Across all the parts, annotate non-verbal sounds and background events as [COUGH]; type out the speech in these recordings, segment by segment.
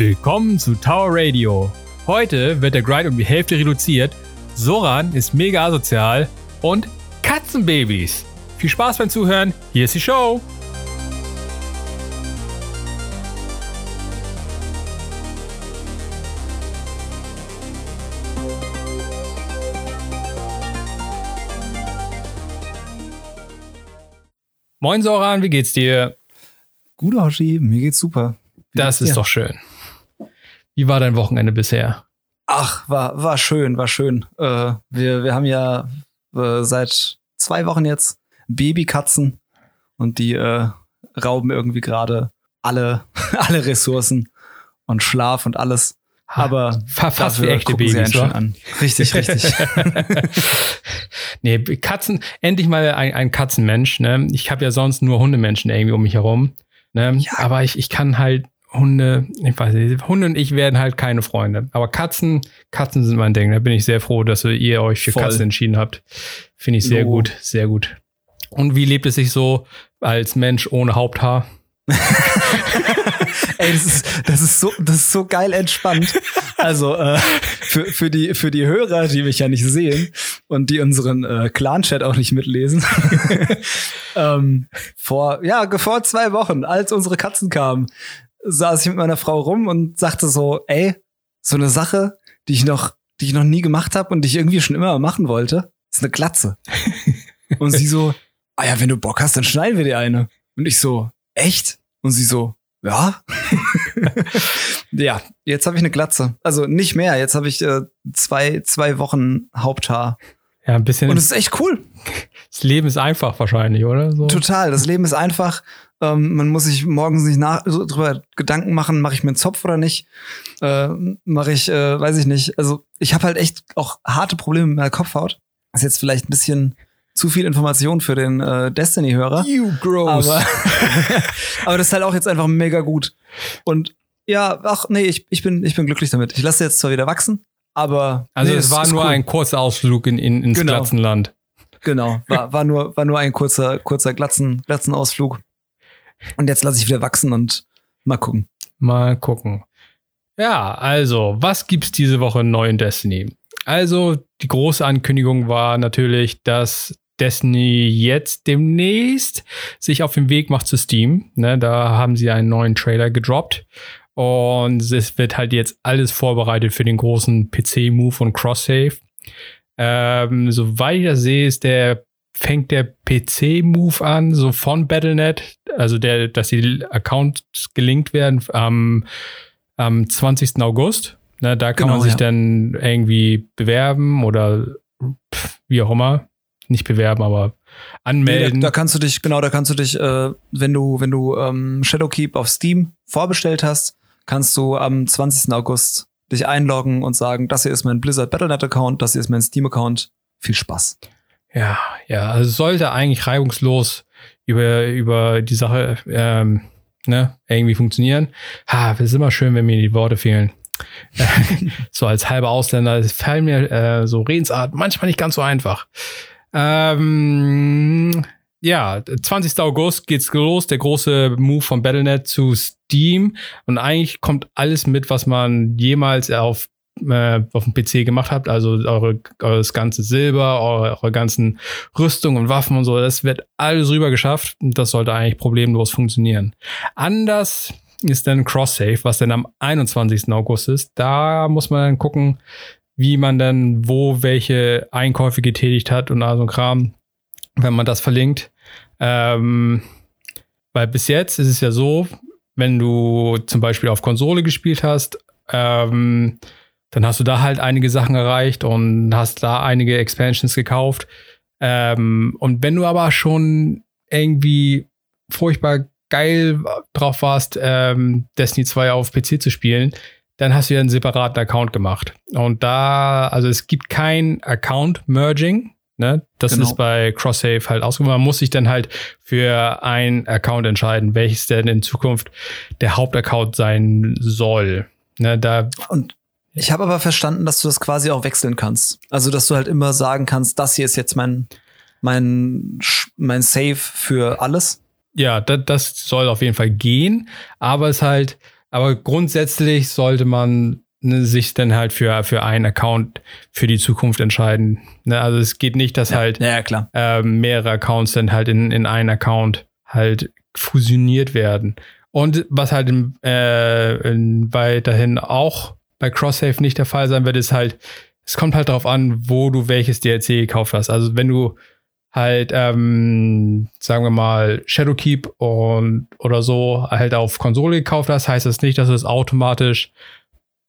Willkommen zu Tower Radio. Heute wird der Grind um die Hälfte reduziert, Soran ist mega asozial und Katzenbabys. Viel Spaß beim Zuhören, hier ist die Show. Moin Soran, wie geht's dir? Gut, Hoshi, mir geht's super. Wie das ist dir? doch schön. Wie war dein Wochenende bisher? Ach, war, war schön, war schön. Äh, wir, wir haben ja äh, seit zwei Wochen jetzt Babykatzen und die äh, rauben irgendwie gerade alle, [LAUGHS] alle Ressourcen und Schlaf und alles. Aber fast wie echte Babys an. Richtig, [LAUGHS] richtig. [LAUGHS] nee, Katzen, endlich mal ein, ein Katzenmensch. Ne? Ich habe ja sonst nur Hundemenschen irgendwie um mich herum. Ne? Ja. Aber ich, ich kann halt Hunde, ich weiß nicht, Hunde und ich werden halt keine Freunde. Aber Katzen, Katzen sind mein Ding. Da bin ich sehr froh, dass ihr euch für Voll. Katzen entschieden habt. Finde ich sehr oh. gut, sehr gut. Und wie lebt es sich so als Mensch ohne Haupthaar? [LAUGHS] Ey, das ist, das ist so, das ist so geil entspannt. Also äh, für, für, die, für die Hörer, die mich ja nicht sehen und die unseren äh, Clan-Chat auch nicht mitlesen. [LAUGHS] ähm, vor, ja, vor zwei Wochen, als unsere Katzen kamen, saß ich mit meiner Frau rum und sagte so, ey, so eine Sache, die ich noch, die ich noch nie gemacht habe und die ich irgendwie schon immer machen wollte, ist eine Glatze. [LAUGHS] und sie so, ah ja, wenn du Bock hast, dann schneiden wir dir eine. Und ich so, echt? Und sie so, ja. [LAUGHS] ja, jetzt habe ich eine Glatze. Also nicht mehr. Jetzt habe ich äh, zwei, zwei Wochen Haupthaar. Ja, ein bisschen. Und es ist echt cool. [LAUGHS] Das Leben ist einfach wahrscheinlich, oder? So. Total. Das Leben ist einfach. Ähm, man muss sich morgens nicht nach, so drüber Gedanken machen, mache ich mir einen Zopf oder nicht? Äh, mache ich, äh, weiß ich nicht. Also ich habe halt echt auch harte Probleme mit meiner Kopfhaut. Das ist jetzt vielleicht ein bisschen zu viel Information für den äh, Destiny-Hörer. You gross. Aber, [LAUGHS] aber das ist halt auch jetzt einfach mega gut. Und ja, ach nee, ich, ich, bin, ich bin glücklich damit. Ich lasse jetzt zwar wieder wachsen, aber. Also nee, es war nur cool. ein kurzer Ausflug in, in, ins genau. Glatzenland. Genau, war, war, nur, war nur ein kurzer, kurzer Glatzen, Glatzenausflug. Und jetzt lasse ich wieder wachsen und mal gucken. Mal gucken. Ja, also, was gibt's diese Woche neu in Destiny? Also, die große Ankündigung war natürlich, dass Destiny jetzt demnächst sich auf den Weg macht zu Steam. Ne, da haben sie einen neuen Trailer gedroppt. Und es wird halt jetzt alles vorbereitet für den großen PC-Move und Cross-Save. Ähm, soweit ich das sehe, ist der fängt der PC-Move an, so von Battlenet, also der, dass die Accounts gelinkt werden am, am 20. August. Na, da kann genau, man sich ja. dann irgendwie bewerben oder wie auch immer. Nicht bewerben, aber anmelden. Nee, da, da, kannst du dich, genau, da kannst du dich, äh, wenn du, wenn du ähm, Shadowkeep auf Steam vorbestellt hast, kannst du am 20. August dich einloggen und sagen, das hier ist mein Blizzard Battlenet-Account, das hier ist mein Steam-Account. Viel Spaß. Ja, ja, also sollte eigentlich reibungslos über, über die Sache ähm, ne, irgendwie funktionieren. Ha, es ist immer schön, wenn mir die Worte fehlen. [LAUGHS] so als halber Ausländer, fallen mir äh, so Redensart manchmal nicht ganz so einfach. Ähm, ja, 20. August geht's los, der große Move von Battlenet zu Steam. Und eigentlich kommt alles mit, was man jemals auf äh, auf dem PC gemacht habt, also eure, eures ganze Silber, eure, eure ganzen Rüstungen und Waffen und so, das wird alles rüber geschafft und das sollte eigentlich problemlos funktionieren. Anders ist dann Cross-Save, was dann am 21. August ist. Da muss man dann gucken, wie man dann wo welche Einkäufe getätigt hat und also Kram, wenn man das verlinkt. Ähm, weil bis jetzt ist es ja so, wenn du zum Beispiel auf Konsole gespielt hast, ähm, dann hast du da halt einige Sachen erreicht und hast da einige Expansions gekauft. Ähm, und wenn du aber schon irgendwie furchtbar geil drauf warst, ähm, Destiny 2 auf PC zu spielen, dann hast du ja einen separaten Account gemacht. Und da, also es gibt kein Account-Merging. Ne? Das genau. ist bei Cross-Save halt ausgemacht. Man muss sich dann halt für ein Account entscheiden, welches denn in Zukunft der Hauptaccount sein soll. Ne, da und ich habe aber verstanden, dass du das quasi auch wechseln kannst. Also, dass du halt immer sagen kannst, das hier ist jetzt mein, mein, mein Save für alles. Ja, das, das soll auf jeden Fall gehen, aber es halt, Aber grundsätzlich sollte man ne, sich dann halt für, für einen Account für die Zukunft entscheiden. Ne, also es geht nicht, dass ja, halt ja, äh, mehrere Accounts dann halt in, in einen Account halt fusioniert werden. Und was halt in, äh, in weiterhin auch bei Cross-Save nicht der Fall sein wird, ist halt, es kommt halt darauf an, wo du welches DLC gekauft hast. Also wenn du halt, ähm, sagen wir mal, Shadowkeep und oder so halt auf Konsole gekauft hast, heißt das nicht, dass du es automatisch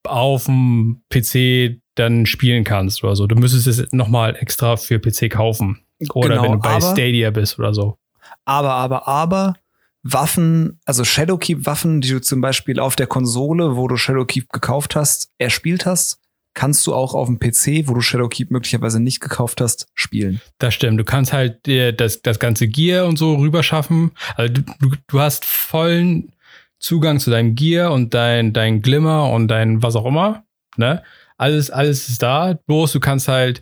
auf dem PC dann spielen kannst oder so. Du müsstest es nochmal extra für PC kaufen. Oder Genau, wenn du bei Stadia bist oder so. Aber, aber, aber Waffen, also Shadowkeep-Waffen, die du zum Beispiel auf der Konsole, wo du Shadowkeep gekauft hast, erspielt hast, kannst du auch auf dem PC, wo du Shadowkeep möglicherweise nicht gekauft hast, spielen. Das stimmt. Du kannst halt dir das, das ganze Gear und so rüberschaffen. Also du, du, hast vollen Zugang zu deinem Gear und dein, dein Glimmer und dein was auch immer. Ne? Alles, alles ist da. Bloß du kannst halt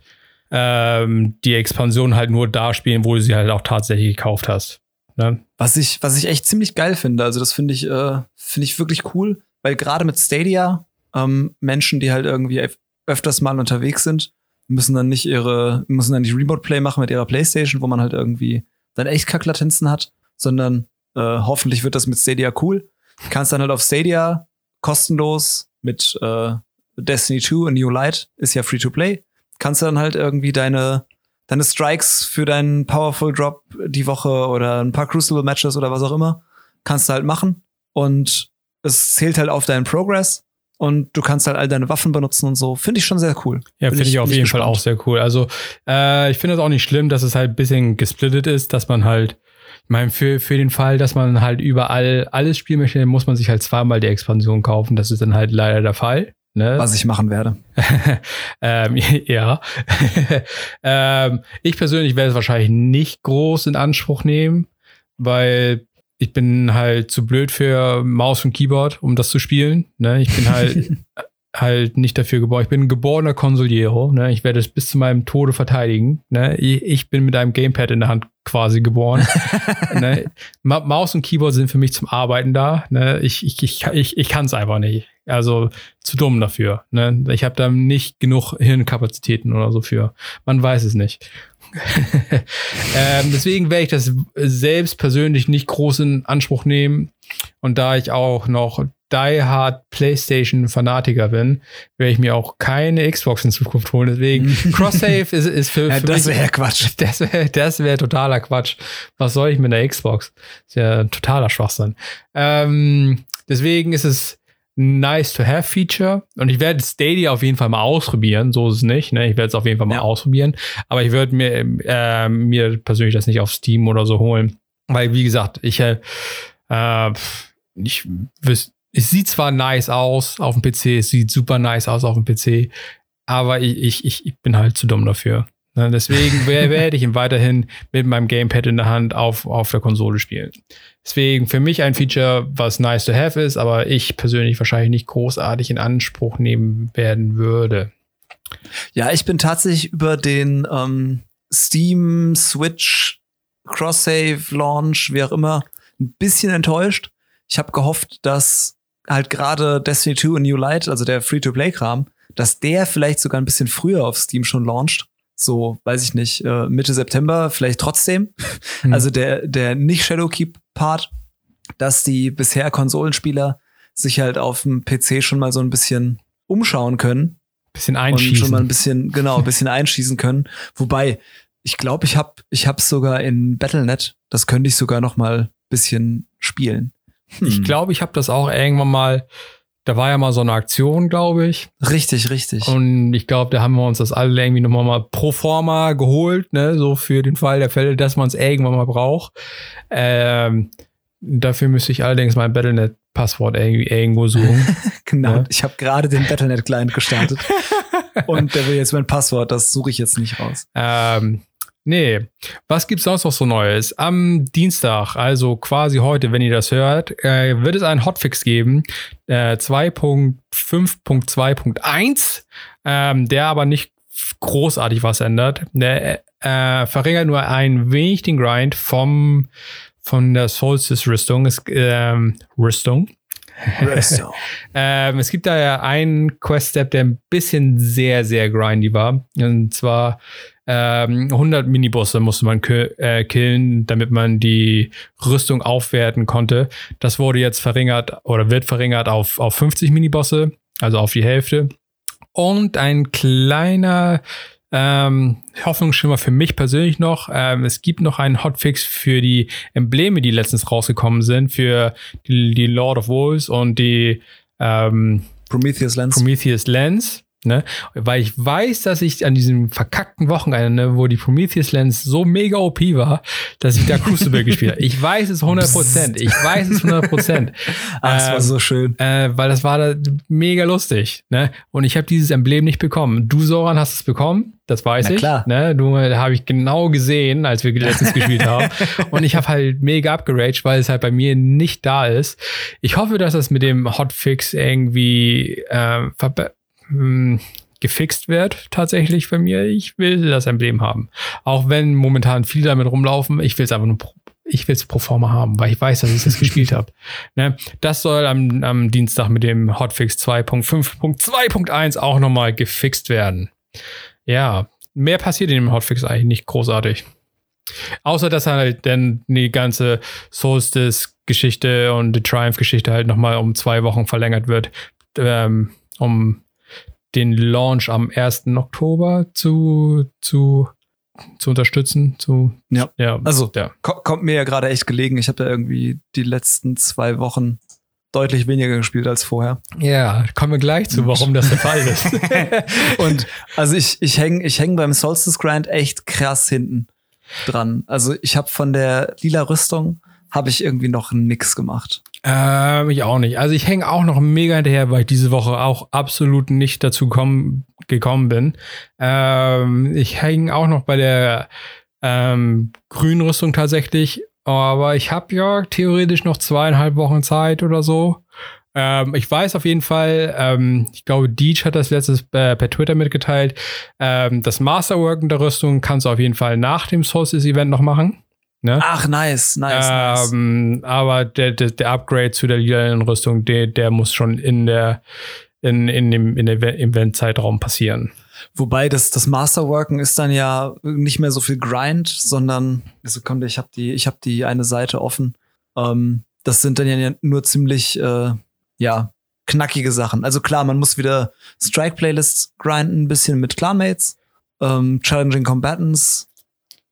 ähm, die Expansion halt nur da spielen, wo du sie halt auch tatsächlich gekauft hast. Ne? Was ich, was ich echt ziemlich geil finde. Also das finde ich, äh, finde ich wirklich cool, weil gerade mit Stadia ähm, Menschen, die halt irgendwie öf- öfters mal unterwegs sind, müssen dann nicht ihre, müssen dann nicht Remote Play machen mit ihrer PlayStation, wo man halt irgendwie dann echt Kacklatenzen hat, sondern äh, hoffentlich wird das mit Stadia cool. Kannst dann halt auf Stadia kostenlos mit äh, Destiny 2 und New Light ist ja free to play. Kannst du dann halt irgendwie deine deine Strikes für deinen Powerful Drop die Woche oder ein paar Crucible Matches oder was auch immer, kannst du halt machen. Und es zählt halt auf deinen Progress und du kannst halt all deine Waffen benutzen und so. Finde ich schon sehr cool. Ja, finde ich, ich- auf jeden Fall gespannt. auch sehr cool. Also äh, ich finde es auch nicht schlimm, dass es halt ein bisschen gesplittet ist, dass man halt, ich meine, für, für den Fall, dass man halt überall alles spielen möchte, muss man sich halt zweimal die Expansion kaufen. Das ist dann halt leider der Fall. Ne? Was ich machen werde. [LAUGHS] ähm, [LAUGHS] ja. [LAUGHS] ähm, ich persönlich werde es wahrscheinlich nicht groß in Anspruch nehmen, weil ich bin halt zu blöd für Maus und Keyboard, um das zu spielen. Ne? Ich bin halt halt nicht dafür geboren. Ich bin ein geborener Konsoliero. Ne? Ich werde es bis zu meinem Tode verteidigen. Ne? Ich, bin mit einem Gamepad in der Hand quasi geboren. ne? Ma Maus und Keyboard sind für mich zum Arbeiten da. Ne? Ich, ich, ich, ich, ich kann es einfach nicht. Also zu dumm dafür. Ne? Ich habe da nicht genug Hirnkapazitäten oder so für. Man weiß es nicht. [LAUGHS] ähm, deswegen werde ich das selbst persönlich nicht groß in Anspruch nehmen. Und da ich auch noch Die Hard PlayStation Fanatiker bin, werde ich mir auch keine Xbox in Zukunft holen. Deswegen [LAUGHS] Cross-Save ist, ist für, Ja, für das wäre Quatsch. [LAUGHS] das wäre das wär totaler Quatsch. Was soll ich mit einer Xbox? Ist ja totaler Schwachsinn. Ähm, deswegen ist es nice to have Feature und ich werde Stadia auf jeden Fall mal ausprobieren. So ist es nicht. Ne? Ich werde es auf jeden Fall mal Ja. ausprobieren. Aber ich würde mir, äh, mir persönlich das nicht auf Steam oder so holen. Weil, wie gesagt, ich, äh, äh, ich wüs- es sieht zwar nice aus auf dem PC, es sieht super nice aus auf dem PC, aber ich, ich, ich, bin halt zu dumm dafür. Ne, Deswegen [LAUGHS] wer- werde ich ihn weiterhin mit meinem Gamepad in der Hand auf, auf der Konsole spielen. Deswegen für mich ein Feature, was nice to have ist, aber ich persönlich wahrscheinlich nicht großartig in Anspruch nehmen werden würde. Ja, ich bin tatsächlich über den ähm, Steam, Switch, Cross-Save, Launch, wie auch immer, ein bisschen enttäuscht. Ich habe gehofft, dass halt gerade Destiny 2 und New Light, also der Free-to-Play-Kram, dass der vielleicht sogar ein bisschen früher auf Steam schon launcht. So, weiß ich nicht, äh, Mitte September, vielleicht trotzdem. Hm. Also der, der nicht Shadowkeep-Part, dass die bisher Konsolenspieler sich halt auf dem PC schon mal so ein bisschen umschauen können Bisschen und schon mal ein einschießen. bisschen genau ein bisschen einschießen können. Wobei ich glaube, ich habe ich habe sogar in Battle.net, das könnte ich sogar noch mal ein bisschen spielen. Hm. Ich glaube, ich habe das auch irgendwann mal, da war ja mal so eine Aktion, glaube ich. richtig, richtig. Und ich glaube, da haben wir uns das alle irgendwie nochmal mal pro forma geholt, ne, so für den Fall der Fälle, dass man es irgendwann mal braucht. Ähm, dafür müsste ich allerdings mein Battlenet-Passwort irgendwie irgendwo suchen. [LAUGHS] genau. ja. Ich habe gerade den Battle.net Client gestartet [LAUGHS] und der will jetzt mein Passwort, das suche ich jetzt nicht raus. ähm, nee, was gibt's sonst noch so Neues? Am Dienstag, also quasi heute, wenn ihr das hört, äh, wird es einen Hotfix geben, äh, 2.5.2.1, ähm, der aber nicht großartig was ändert. Der äh, verringert nur ein wenig den Grind vom von der Solstice Rüstung. Es, ähm, Rüstung. Restore. [LAUGHS] ähm, es gibt da ja einen Quest-Step, der ein bisschen sehr, sehr grindy war. Und zwar ähm, 100 Minibosse musste man äh, killen, damit man die Rüstung aufwerten konnte. Das wurde jetzt verringert oder wird verringert auf, auf 50 Minibosse, also auf die Hälfte. Und ein kleiner ähm, Hoffnungsschimmer für mich persönlich noch. Ähm, es gibt noch einen Hotfix für die Embleme, die letztens rausgekommen sind, für die, die Lord of Wolves und die ähm, Prometheus Lens. Prometheus Lens. Ne? Weil ich weiß, dass ich an diesem verkackten Wochenende, wo die Prometheus Lens so mega OP war, dass ich da [LAUGHS] Crucible gespielt habe. Ich weiß es 100 Prozent. Ich weiß es 100 Prozent. [LAUGHS] ah, das war so schön. Äh, weil das war da mega lustig. Ne? Und ich habe dieses Emblem nicht bekommen. Du, Soran, hast es bekommen. Das weiß Na ich. klar. Ne? Du habe ich genau gesehen, als wir letztens gespielt haben. [LAUGHS] Und ich habe halt mega abgeraged, weil es halt bei mir nicht da ist. Ich hoffe, dass das mit dem Hotfix irgendwie äh, mh, gefixt wird, tatsächlich bei mir. Ich will das Emblem haben. Auch wenn momentan viele damit rumlaufen, ich will es einfach nur pro, ich will es pro forma haben, weil ich weiß, dass ich das gespielt habe. [LAUGHS] Ne? Das soll am, am Dienstag mit dem Hotfix 2.5.2.1 auch nochmal gefixt werden. Ja, mehr passiert in dem Hotfix eigentlich nicht großartig. Außer, dass halt dann die ganze Solstice-Geschichte und die Triumph-Geschichte halt nochmal um zwei Wochen verlängert wird, ähm, um den Launch am 1. Oktober zu, zu, zu unterstützen. Zu, Ja. ja. Also, ja. Ko kommt mir ja gerade echt gelegen. Ich habe ja irgendwie die letzten zwei Wochen deutlich weniger gespielt als vorher. ja, kommen wir gleich zu, warum das der Fall ist. [LAUGHS] Und also ich, ich hänge ich häng beim Solstice Grind echt krass hinten dran. Also ich habe von der lila Rüstung habe ich irgendwie noch nix gemacht. Ähm, ich auch nicht. Also ich hänge auch noch mega hinterher, weil ich diese Woche auch absolut nicht dazu komm, gekommen bin. Ähm, ich hänge auch noch bei der ähm, grünen Rüstung tatsächlich. Aber ich habe ja theoretisch noch zweieinhalb Wochen Zeit oder so. Ähm, ich weiß auf jeden Fall, ähm, ich glaube, Deej hat das letztes äh, per Twitter mitgeteilt. Ähm, das Masterworken der Rüstung kannst du auf jeden Fall nach dem Solstice-Event noch machen. Ne? Ach, nice, nice, nice. Ähm, aber der, der, der Upgrade zu der lilanen Rüstung, der, der muss schon in der in, in dem in der Event-Zeitraum passieren. Wobei das, das Masterworken ist dann ja nicht mehr so viel Grind, sondern, also kommt, ich habe die, ich habe die eine Seite offen. Ähm, das sind dann ja nur ziemlich, äh, ja, knackige Sachen. Also klar, man muss wieder Strike-Playlists grinden, ein bisschen mit Clanmates, ähm, Challenging Combatants,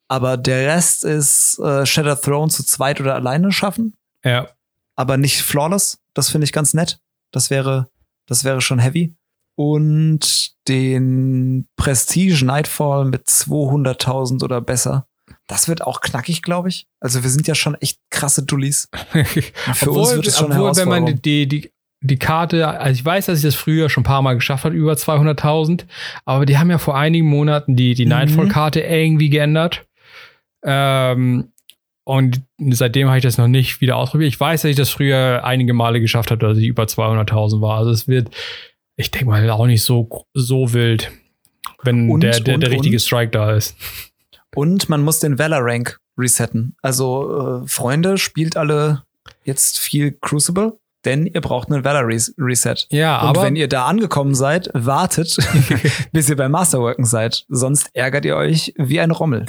aber der Rest ist äh, Shattered Throne zu zweit oder alleine schaffen, Ja. aber nicht flawless. Das finde ich ganz nett. Das wäre, das wäre schon heavy. Und den Prestige Nightfall mit 200.000 oder besser. Das wird auch knackig, glaube ich. Also wir sind ja schon echt krasse Dullis. [LAUGHS] Für uns wird es schon obwohl wenn man die, die, die Karte, also ich weiß, dass ich das früher schon ein paar Mal geschafft habe, über 200.000, aber die haben ja vor einigen Monaten die, die Mhm. Nightfall-Karte irgendwie geändert. Ähm, und seitdem habe ich das noch nicht wieder ausprobiert. Ich weiß, dass ich das früher einige Male geschafft habe, dass ich über 200.000 war. Also es wird, ich denke mal, auch nicht so, so wild, wenn Und, der, der, und, der richtige und? Strike da ist. Und man muss den Valor Rank resetten. Also äh, Freunde, spielt alle jetzt viel Crucible, denn ihr braucht einen Valor Res Reset. Ja, Und aber wenn ihr da angekommen seid, wartet, [LAUGHS] bis ihr beim Masterworken seid. Sonst ärgert ihr euch wie ein Rommel.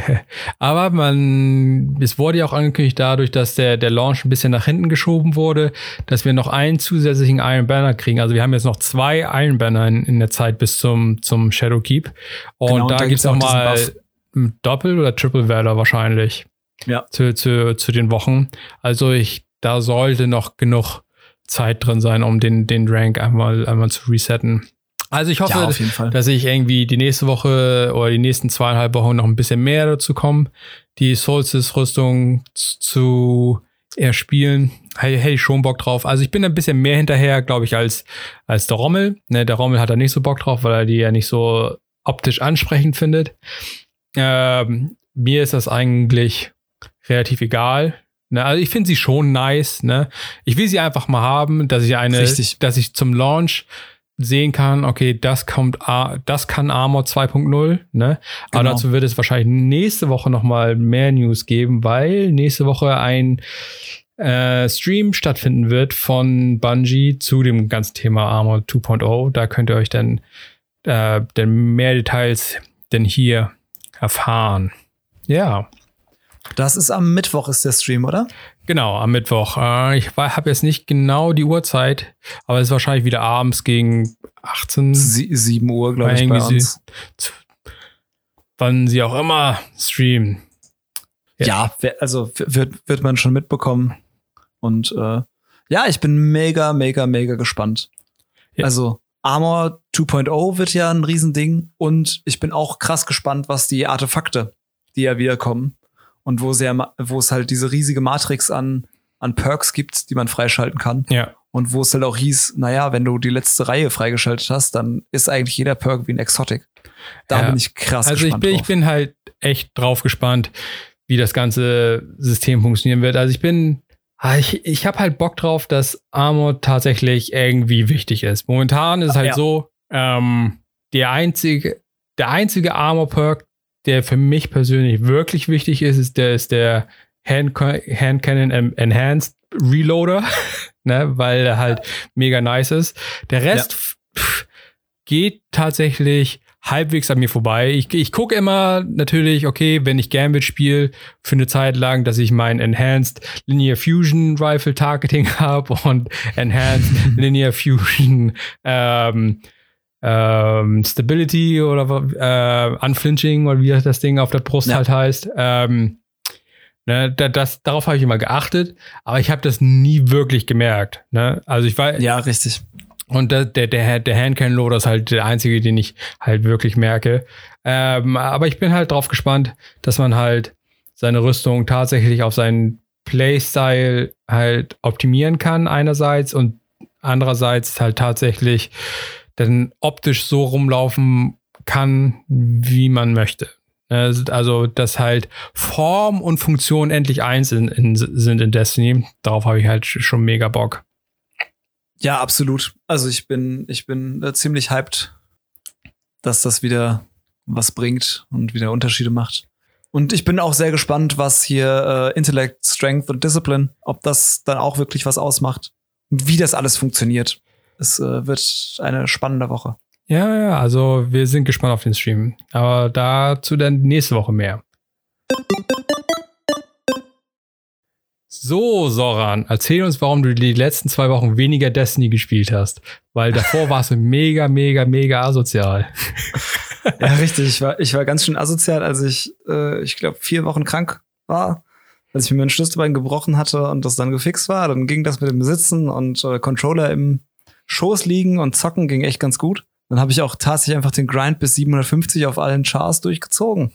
[LAUGHS] Aber man, es wurde ja auch angekündigt dadurch, dass der, der Launch ein bisschen nach hinten geschoben wurde, dass wir noch einen zusätzlichen Iron Banner kriegen. Also wir haben jetzt noch zwei Iron Banner in, in der Zeit bis zum, zum Shadow Keep. Und Genau, da da gibt's gibt's auch noch diesen mal Buff. ein Doppel- oder Triple Valor wahrscheinlich. Ja. Zu, zu, zu den Wochen. Also ich, da sollte noch genug Zeit drin sein, um den, den Rank einmal, einmal zu resetten. Also ich hoffe, Ja, dass ich irgendwie die nächste Woche oder die nächsten zweieinhalb Wochen noch ein bisschen mehr dazu komme, die Solstice-Rüstung zu erspielen. Hätte ich schon Bock drauf. Also ich bin ein bisschen mehr hinterher, glaube ich, als, als der Rommel. Ne, der Rommel hat da nicht so Bock drauf, weil er die ja nicht so optisch ansprechend findet. Ähm, mir ist das eigentlich relativ egal. Ne, also ich finde sie schon nice. Ne? Ich will sie einfach mal haben, dass ich eine, Richtig. dass ich zum Launch sehen kann, okay, das kommt, das kann Armor 2.0, ne? Aber Genau. dazu wird es wahrscheinlich nächste Woche noch mal mehr News geben, weil nächste Woche ein äh, Stream stattfinden wird von Bungie zu dem ganzen Thema Armor 2.0. Da könnt ihr euch dann, äh, dann mehr Details denn hier erfahren. Ja. Das ist am Mittwoch ist der Stream, oder? Genau, am Mittwoch. Äh, ich habe jetzt nicht genau die Uhrzeit, aber es ist wahrscheinlich wieder abends gegen 18. Sie 7 Uhr, glaube ich, bei uns. Sie, wann sie auch immer streamen. Ja, ja also wird, wird man schon mitbekommen. Und äh, ja, ich bin mega, mega, mega gespannt. Ja. Also Armor 2.0 wird ja ein Riesending und ich bin auch krass gespannt, was die Artefakte, die ja wiederkommen und wo, sehr, wo es halt diese riesige Matrix an, an Perks gibt, die man freischalten kann. Ja. Und wo es halt auch hieß, naja, wenn du die letzte Reihe freigeschaltet hast, dann ist eigentlich jeder Perk wie ein Exotic. Da ja. bin ich krass also gespannt. Also ich bin, ich bin halt echt drauf gespannt, wie das ganze System funktionieren wird. Also ich bin Ah, ich, ich habe halt Bock drauf, dass Armor tatsächlich irgendwie wichtig ist. Momentan ist es halt ja. so, ähm, der einzige, der einzige Armor-Perk, der für mich persönlich wirklich wichtig ist, ist der, ist der Hand, Hand Cannon Enhanced Reloader, [LAUGHS] ne, weil er halt mega nice ist. Der Rest ja. pff, geht tatsächlich halbwegs an mir vorbei. Ich, ich gucke immer natürlich, okay, wenn ich Gambit spiele, für eine Zeit lang, dass ich mein Enhanced Linear Fusion Rifle Targeting [LAUGHS] habe und Enhanced [LAUGHS] Linear Fusion ähm, ähm, Stability oder äh, Unflinching oder wie das Ding auf der Brust ja. halt heißt. Ähm, ne, das, darauf habe ich immer geachtet, aber ich habe das nie wirklich gemerkt. Ne? Also ich war. Ja, richtig. Und der, der, der, der Handcan Loader ist halt der einzige, den ich halt wirklich merke. Ähm, aber ich bin halt drauf gespannt, dass man halt seine Rüstung tatsächlich auf seinen Playstyle halt optimieren kann, einerseits und andererseits halt tatsächlich dann optisch so rumlaufen kann, wie man möchte. Also, dass halt Form und Funktion endlich eins in, in, sind in Destiny. Darauf habe ich halt schon mega Bock. Ja, absolut. Also ich bin, ich bin äh, ziemlich hyped, dass das wieder was bringt und wieder Unterschiede macht. Und ich bin auch sehr gespannt, was hier äh, Intellect, Strength und Discipline, ob das dann auch wirklich was ausmacht, wie das alles funktioniert. Es äh, wird eine spannende Woche. Ja, ja, also wir sind gespannt auf den Stream. Aber dazu dann nächste Woche mehr. So, Soran, erzähl uns, warum du die letzten zwei Wochen weniger Destiny gespielt hast. Weil davor warst du mega, mega, mega asozial. ja, richtig. Ich war, ich war ganz schön asozial, als ich, äh, ich glaube, vier Wochen krank war. Als ich mir mein Schlüsselbein gebrochen hatte und das dann gefixt war, dann ging das mit dem Sitzen und äh, Controller im Schoß liegen und zocken ging echt ganz gut. Dann habe ich auch tatsächlich einfach den Grind bis 750 auf allen Chars durchgezogen.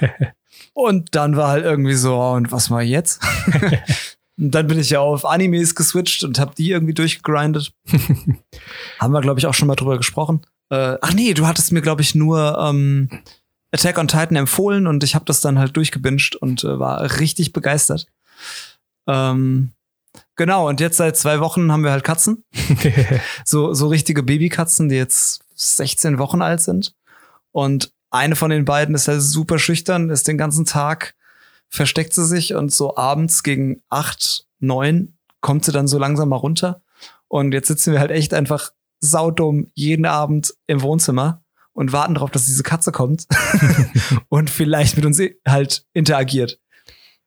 [LAUGHS] Und dann war halt irgendwie so, oh, und was mal jetzt? [LAUGHS] und dann bin ich ja auf Animes geswitcht und habe die irgendwie durchgegrindet. [LAUGHS] Haben wir, glaube ich, auch schon mal drüber gesprochen. Äh, ach nee, du hattest mir, glaube ich, nur ähm, Attack on Titan empfohlen und ich habe das dann halt durchgebinged und äh, war richtig begeistert. Ähm, genau, und jetzt seit zwei Wochen haben wir halt Katzen. [LAUGHS] so, so richtige Babykatzen, die jetzt 16 Wochen alt sind. Und eine von den beiden ist halt super schüchtern, ist den ganzen Tag, versteckt sie sich und so abends gegen acht, neun kommt sie dann so langsam mal runter. Und jetzt sitzen wir halt echt einfach saudumm jeden Abend im Wohnzimmer und warten darauf, dass diese Katze kommt [LAUGHS] und vielleicht mit uns halt interagiert.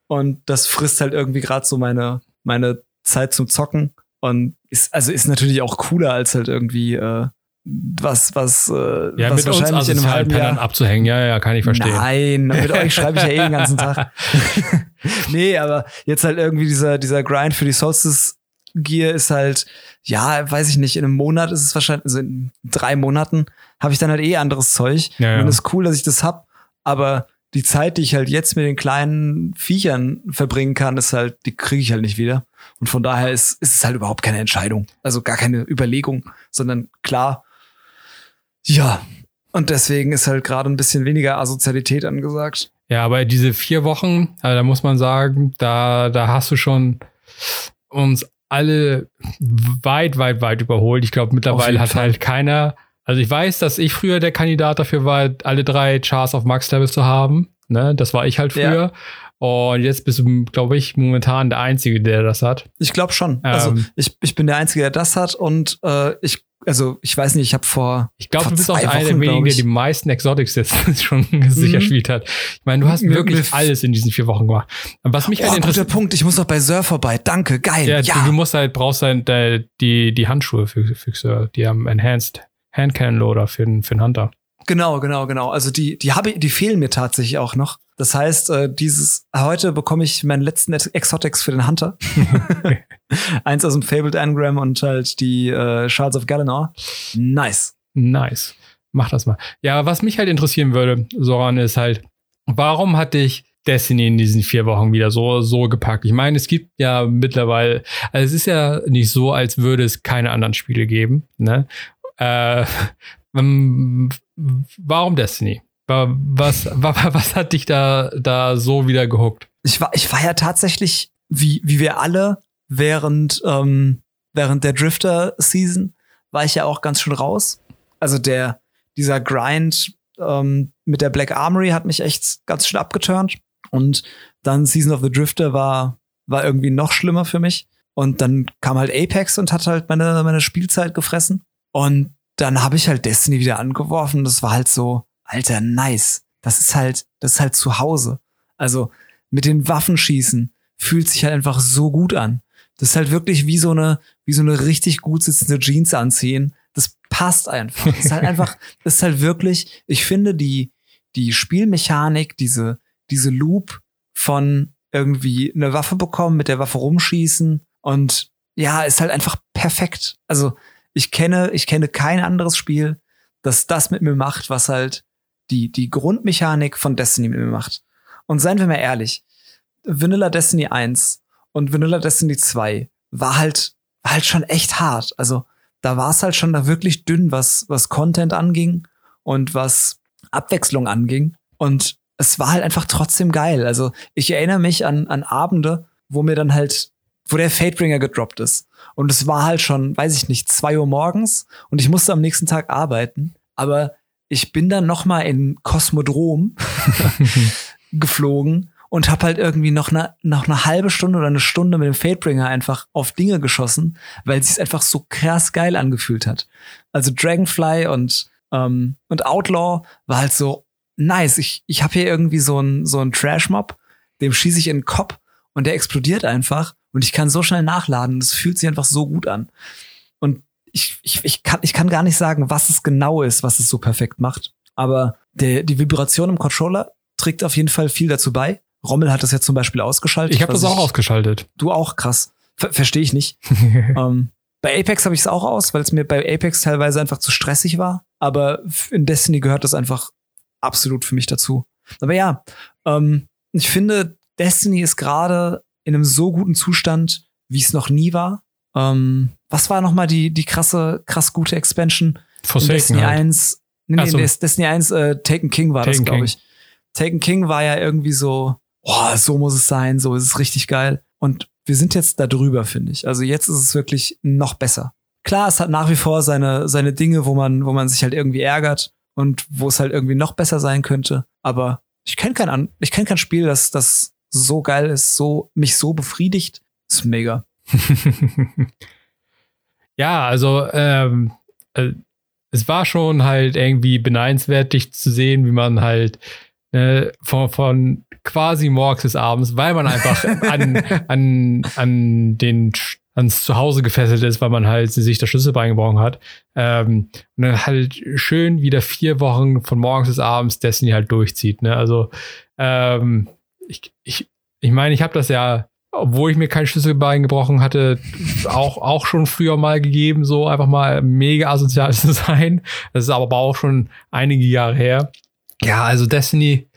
Und das frisst halt irgendwie gerade so meine, meine Zeit zum Zocken. Und ist, also ist natürlich auch cooler als halt irgendwie äh, was, was, äh, ja, was mit wahrscheinlich uns in einem halben Jahr abzuhängen. Ja, ja, kann ich verstehen. Nein, mit euch schreibe ich ja eh den ganzen Tag. [LAUGHS] [LAUGHS] nee, aber jetzt halt irgendwie dieser, dieser Grind für die Solstice Gear ist halt, ja, weiß ich nicht, in einem Monat ist es wahrscheinlich, also in drei Monaten habe ich dann halt eh anderes Zeug. Ja, ja. Und es ist cool, dass ich das hab, aber die Zeit, die ich halt jetzt mit den kleinen Viechern verbringen kann, ist halt, die kriege ich halt nicht wieder. Und von daher ist, ist es halt überhaupt keine Entscheidung. Also gar keine Überlegung, sondern klar, ja, und deswegen ist halt gerade ein bisschen weniger Asozialität angesagt. Ja, aber diese vier Wochen, also da muss man sagen, da, da hast du schon uns alle weit, weit, weit überholt. Ich glaube, mittlerweile hat halt keiner. Also ich weiß, dass ich früher der Kandidat dafür war, alle drei Chars auf Max-Level zu haben. Ne, das war ich halt früher. Ja. Und jetzt bist du, glaube ich, momentan der Einzige, der das hat. Ich glaube schon. also Ähm. ich, ich bin der Einzige, der das hat und äh, ich, also ich weiß nicht, ich habe vor. Ich glaube, du bist auch einer der wenigen, der die meisten Exotics jetzt [LAUGHS] schon sicher Mhm. gespielt hat. Ich meine, du hast Mir- wirklich alles in diesen vier Wochen gemacht. Und Was mich Oh, halt interessiert, Punkt, ich muss noch bei Sir vorbei. Danke, geil. ja, Ja, Du, du musst halt, brauchst halt äh, die, die Handschuhe für, für Xur. Die haben Enhanced Hand Cannon Loader für den, für den Hunter. genau, genau, genau. Also die, die habe ich, die fehlen mir tatsächlich auch noch. Das heißt, äh, dieses heute bekomme ich meinen letzten Ex- Exotics für den Hunter. [LAUGHS] Eins aus dem Fabled Engram und halt die äh, Shards of Galanor. Nice. Nice. Mach das mal. Ja, was mich halt interessieren würde, Soran, ist halt, warum hat dich Destiny in diesen vier Wochen wieder so, so gepackt? Ich meine, es gibt ja mittlerweile, also es ist ja nicht so, als würde es keine anderen Spiele geben. Ne? Äh, [LAUGHS] ähm, warum Destiny? Wa- Was, [LAUGHS] wa- was hat dich da, da so wieder gehuckt? Ich war, ich war ja tatsächlich, wie, wie wir alle, während, ähm, während der Drifter-Season, war ich ja auch ganz schön raus. Also der, dieser Grind ähm, mit der Black Armory hat mich echt ganz schön abgeturnt. Und dann Season of the Drifter war, war irgendwie noch schlimmer für mich. Und dann kam halt Apex und hat halt meine, meine Spielzeit gefressen. Und dann habe ich halt Destiny wieder angeworfen. Das war halt so, alter, nice. Das ist halt, das ist halt zu Hause. Also mit den Waffen schießen fühlt sich halt einfach so gut an. Das ist halt wirklich wie so eine, wie so eine richtig gut sitzende Jeans anziehen. Das passt einfach. Das ist halt [LAUGHS] einfach, das ist halt wirklich, ich finde die, die Spielmechanik, diese, diese Loop von irgendwie eine Waffe bekommen, mit der Waffe rumschießen und ja, ist halt einfach perfekt. Also ich kenne, ich kenne kein anderes Spiel, das das mit mir macht, was halt die, die Grundmechanik von Destiny mit mir macht. Und seien wir mal ehrlich, Vanilla Destiny 1 und Vanilla Destiny 2 war halt, war halt schon echt hart. Also da war es halt schon da wirklich dünn, was, was Content anging und was Abwechslung anging. Und es war halt einfach trotzdem geil. Also ich erinnere mich an, an Abende, wo mir dann halt, wo der Fatebringer gedroppt ist. Und es war halt schon, weiß ich nicht, zwei Uhr morgens und ich musste am nächsten Tag arbeiten. Aber ich bin dann noch mal in Kosmodrom [LAUGHS] geflogen und habe halt irgendwie noch eine, noch eine halbe Stunde oder eine Stunde mit dem Fatebringer einfach auf Dinge geschossen, weil es sich einfach so krass geil angefühlt hat. Also Dragonfly und, ähm, und Outlaw war halt so nice. Ich, ich habe hier irgendwie so einen so einen Trash-Mob, dem schieße ich in den Kopf und der explodiert einfach und ich kann so schnell nachladen. Das fühlt sich einfach so gut an. Und ich, ich, ich, kann, ich kann gar nicht sagen, was es genau ist, was es so perfekt macht. Aber der, die Vibration im Controller trägt auf jeden Fall viel dazu bei. Rommel hat das jetzt zum Beispiel ausgeschaltet. Ich habe das auch ausgeschaltet. Du auch, krass. Ver Verstehe ich nicht. [LAUGHS] ähm, bei Apex habe ich es auch aus, weil es mir bei Apex teilweise einfach zu stressig war. Aber in Destiny gehört das einfach absolut für mich dazu. Aber ja, ähm, ich finde, Destiny ist gerade in einem so guten Zustand, wie es noch nie war. Ähm, was war noch mal die, die krasse, krass gute Expansion? In Forsaken Destiny halt. 1, nee, nee, so. Des- Destiny 1, äh, Taken King war das, Taken glaube King. ich. Taken King war ja irgendwie so, oh, so muss es sein, so ist es richtig geil. Und wir sind jetzt da drüber, finde ich. Also jetzt ist es wirklich noch besser. Klar, es hat nach wie vor seine, seine Dinge, wo man, wo man sich halt irgendwie ärgert und wo es halt irgendwie noch besser sein könnte. Aber ich kenne kein, ich kenn kein Spiel, das, das so geil ist, so, mich so befriedigt. ist mega. [LAUGHS] ja, also ähm, äh, es war schon halt irgendwie beneidenswert, dich zu sehen, wie man halt äh, von, von quasi morgens bis abends, weil man einfach [LAUGHS] an, an, an den ans Zuhause gefesselt ist, weil man halt sich das Schlüsselbein gebrochen hat. Ähm, und dann halt schön wieder vier Wochen von morgens bis abends Destiny halt durchzieht. Ne? Also ähm, ich, ich, ich meine, ich habe das ja, obwohl ich mir kein Schlüsselbein gebrochen hatte, auch, auch schon früher mal gegeben, so einfach mal mega asozial [LAUGHS] zu sein. Das ist aber auch schon einige Jahre her. Ja, also Destiny,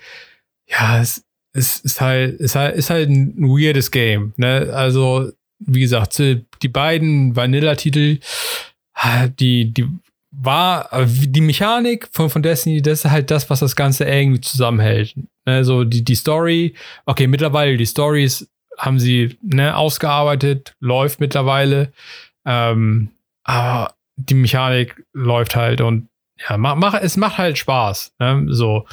ja, es, es ist halt, ist halt, ist halt ein weirdes Game. Ne? Also, wie gesagt, die beiden Vanilla-Titel, die, die war, die Mechanik von, von Destiny, das ist halt das, was das Ganze irgendwie zusammenhält. Also die, die Story, okay, mittlerweile die Stories haben sie ne, ausgearbeitet, läuft mittlerweile. Ähm, aber die Mechanik läuft halt und ja, mach, mach, es macht halt Spaß. Ne? So.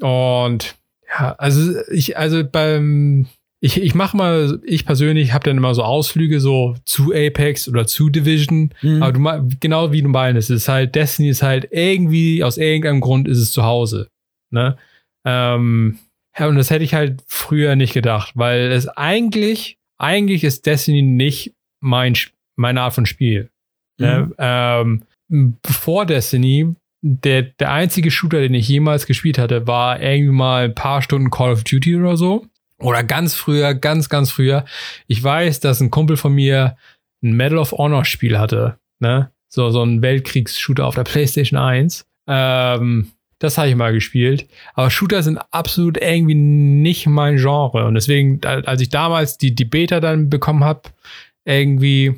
Und Ja, also ich, also beim, ich, ich mache mal, ich persönlich habe dann immer so Ausflüge so zu Apex oder zu Division. Mhm. Aber du genau wie du meinst, es ist halt, Destiny ist halt irgendwie, aus irgendeinem Grund ist es zu Hause. Ne? Ähm, ja, und das hätte ich halt früher nicht gedacht, weil es eigentlich, eigentlich ist Destiny nicht mein, meine Art von Spiel. Ne? Mhm. Ne? Ähm, bevor Destiny der, der einzige Shooter, den ich jemals gespielt hatte, war irgendwie mal ein paar Stunden Call of Duty oder so. Oder ganz früher, ganz, ganz früher. Ich weiß, dass ein Kumpel von mir ein Medal of Honor Spiel hatte. Ne? So, so ein Weltkriegs-Shooter auf der PlayStation 1. Ähm, das habe ich mal gespielt. Aber Shooter sind absolut irgendwie nicht mein Genre. Und deswegen, als ich damals die, die Beta dann bekommen habe, irgendwie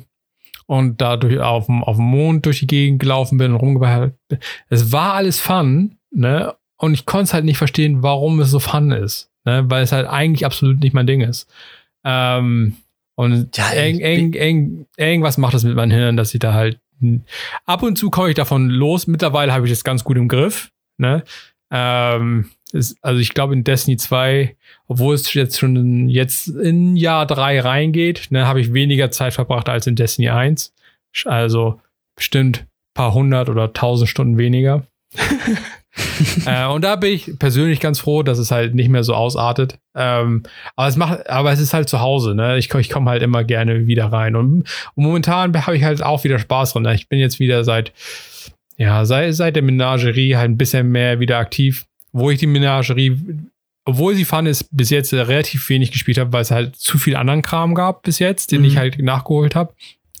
und dadurch auf dem, auf dem Mond durch die Gegend gelaufen bin und rumgeballt bin. Es war alles Fun, ne? Und ich konnte es halt nicht verstehen, warum es so Fun ist, ne? Weil es halt eigentlich absolut nicht mein Ding ist. Ähm, und ja, eng, eng, eng, irgendwas macht das mit meinen Hirn, dass ich da halt ab und zu komme ich davon los. Mittlerweile habe ich das ganz gut im Griff, ne? Ähm, ist, also ich glaube in Destiny 2 obwohl es jetzt schon jetzt in Jahr 3 reingeht, ne, habe ich weniger Zeit verbracht als in Destiny 1. Also bestimmt paar hundert oder tausend Stunden weniger. [LAUGHS] [LAUGHS] äh, und da bin ich persönlich ganz froh, dass es halt nicht mehr so ausartet. Ähm, aber es macht, aber es ist halt zu Hause, ne? Ich, ich komme halt immer gerne wieder rein. Und, und momentan habe ich halt auch wieder Spaß dran. Ich bin jetzt wieder seit, ja, seit, seit der Menagerie halt ein bisschen mehr wieder aktiv. Wo ich die Menagerie obwohl sie Fun ist, bis jetzt relativ wenig gespielt habe, weil es halt zu viel anderen Kram gab bis jetzt, den mhm. ich halt nachgeholt habe.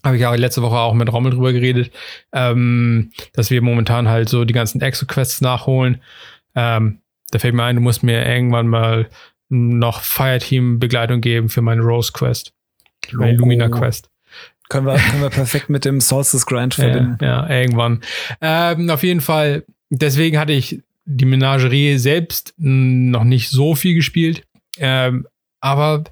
Habe ich ja letzte Woche auch mit Rommel drüber geredet, ähm, dass wir momentan halt so die ganzen Exo-Quests nachholen. Ähm, da fällt mir ein, du musst mir irgendwann mal noch Fireteam-Begleitung geben für meine Rose-Quest. Meine Lumina-Quest. Können wir, können wir perfekt mit dem Solstice Grind [LAUGHS] verbinden. Ja, ja irgendwann. Ähm, auf jeden Fall, deswegen hatte ich die Menagerie selbst noch nicht so viel gespielt. Ähm, aber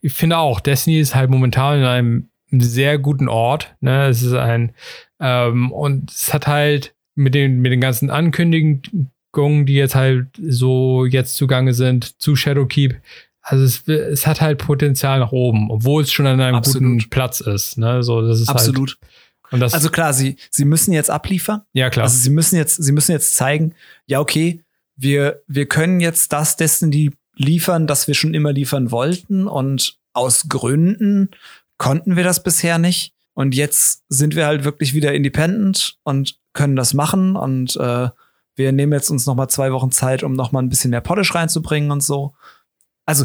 ich finde auch, Destiny ist halt momentan in einem sehr guten Ort. Ne? Es ist ein, ähm, und es hat halt mit den, mit den ganzen Ankündigungen, die jetzt halt so jetzt zugange sind, zu Shadowkeep, also es, es hat halt Potenzial nach oben, obwohl es schon an einem Absolut. guten Platz ist. Ne? So, das ist halt Absolut. Halt, also klar, sie, sie müssen jetzt abliefern. Ja, klar. Also sie müssen jetzt, sie müssen jetzt zeigen, ja, okay, wir, wir können jetzt das Destiny liefern, das wir schon immer liefern wollten. Und aus Gründen konnten wir das bisher nicht. Und jetzt sind wir halt wirklich wieder independent und können das machen. Und äh, wir nehmen jetzt uns noch mal zwei Wochen Zeit, um noch mal ein bisschen mehr Polish reinzubringen und so. Also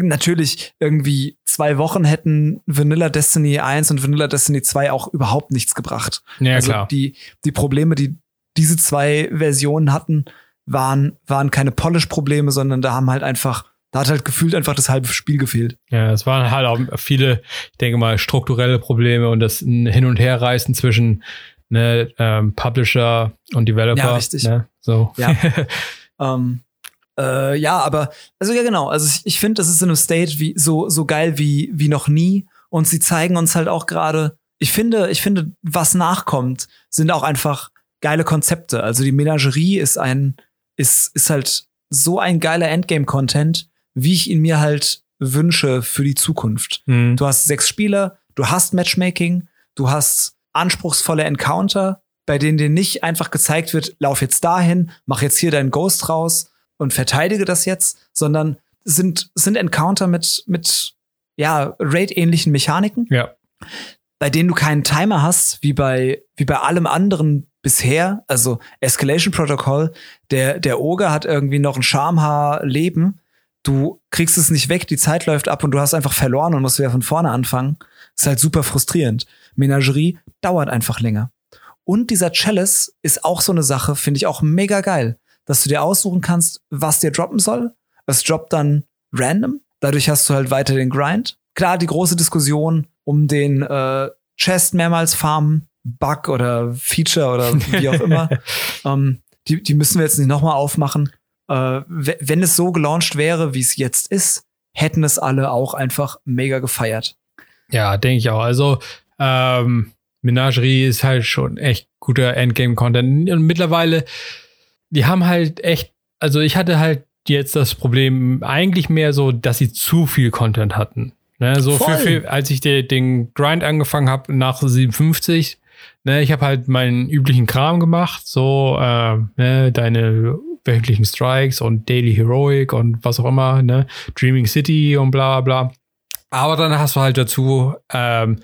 natürlich irgendwie zwei Wochen hätten Vanilla Destiny 1 und Vanilla Destiny 2 auch überhaupt nichts gebracht. Ja, also klar. Die, die Probleme, die diese zwei Versionen hatten, waren, waren keine Polish-Probleme, sondern da haben halt einfach, da hat halt gefühlt einfach das halbe Spiel gefehlt. Ja, es waren halt auch viele, ich denke mal, strukturelle Probleme und das Hin- und Herreißen zwischen ne, ähm, Publisher und Developer. Ja, richtig. Ne? So. Ja. [LAUGHS] ähm, äh, ja, aber, also ja, genau. Also ich, ich finde, das ist in einem State wie, so, so geil wie, wie noch nie. Und sie zeigen uns halt auch gerade, ich finde, ich finde, was nachkommt, sind auch einfach geile Konzepte. Also die Menagerie ist ein, ist, ist halt so ein geiler Endgame-Content, wie ich ihn mir halt wünsche für die Zukunft. Mhm. Du hast sechs Spieler, du hast Matchmaking, du hast anspruchsvolle Encounter, bei denen dir nicht einfach gezeigt wird, lauf jetzt dahin, mach jetzt hier deinen Ghost raus, und verteidige das jetzt, sondern sind, sind Encounter mit, mit ja, Raid-ähnlichen Mechaniken. Ja. Bei denen du keinen Timer hast, wie bei, wie bei allem anderen bisher. Also Escalation Protocol, der, der Oger hat irgendwie noch ein Schamhaar-Leben. Du kriegst es nicht weg, die Zeit läuft ab und du hast einfach verloren und musst wieder von vorne anfangen. ist halt super frustrierend. Menagerie dauert einfach länger. Und dieser Chalice ist auch so eine Sache, finde ich auch mega geil dass du dir aussuchen kannst, was dir droppen soll. Es droppt dann random. Dadurch hast du halt weiter den Grind. Klar, die große Diskussion um den äh, Chest mehrmals farmen, Bug oder Feature oder wie auch immer, [LAUGHS] ähm, die, die müssen wir jetzt nicht nochmal aufmachen. Äh, wenn es so gelauncht wäre, wie es jetzt ist, hätten es alle auch einfach mega gefeiert. Ja, denke ich auch. Also, ähm, Menagerie ist halt schon echt guter Endgame-Content. Und mittlerweile die haben halt echt, also ich hatte halt jetzt das Problem eigentlich mehr so, dass sie zu viel Content hatten. Ne, so für, für, als ich de, den Grind angefangen habe nach 57, ne, ich habe halt meinen üblichen Kram gemacht, so äh, ne, deine wöchentlichen Strikes und Daily Heroic und was auch immer, ne, Dreaming City und bla bla. Aber dann hast du halt dazu ähm,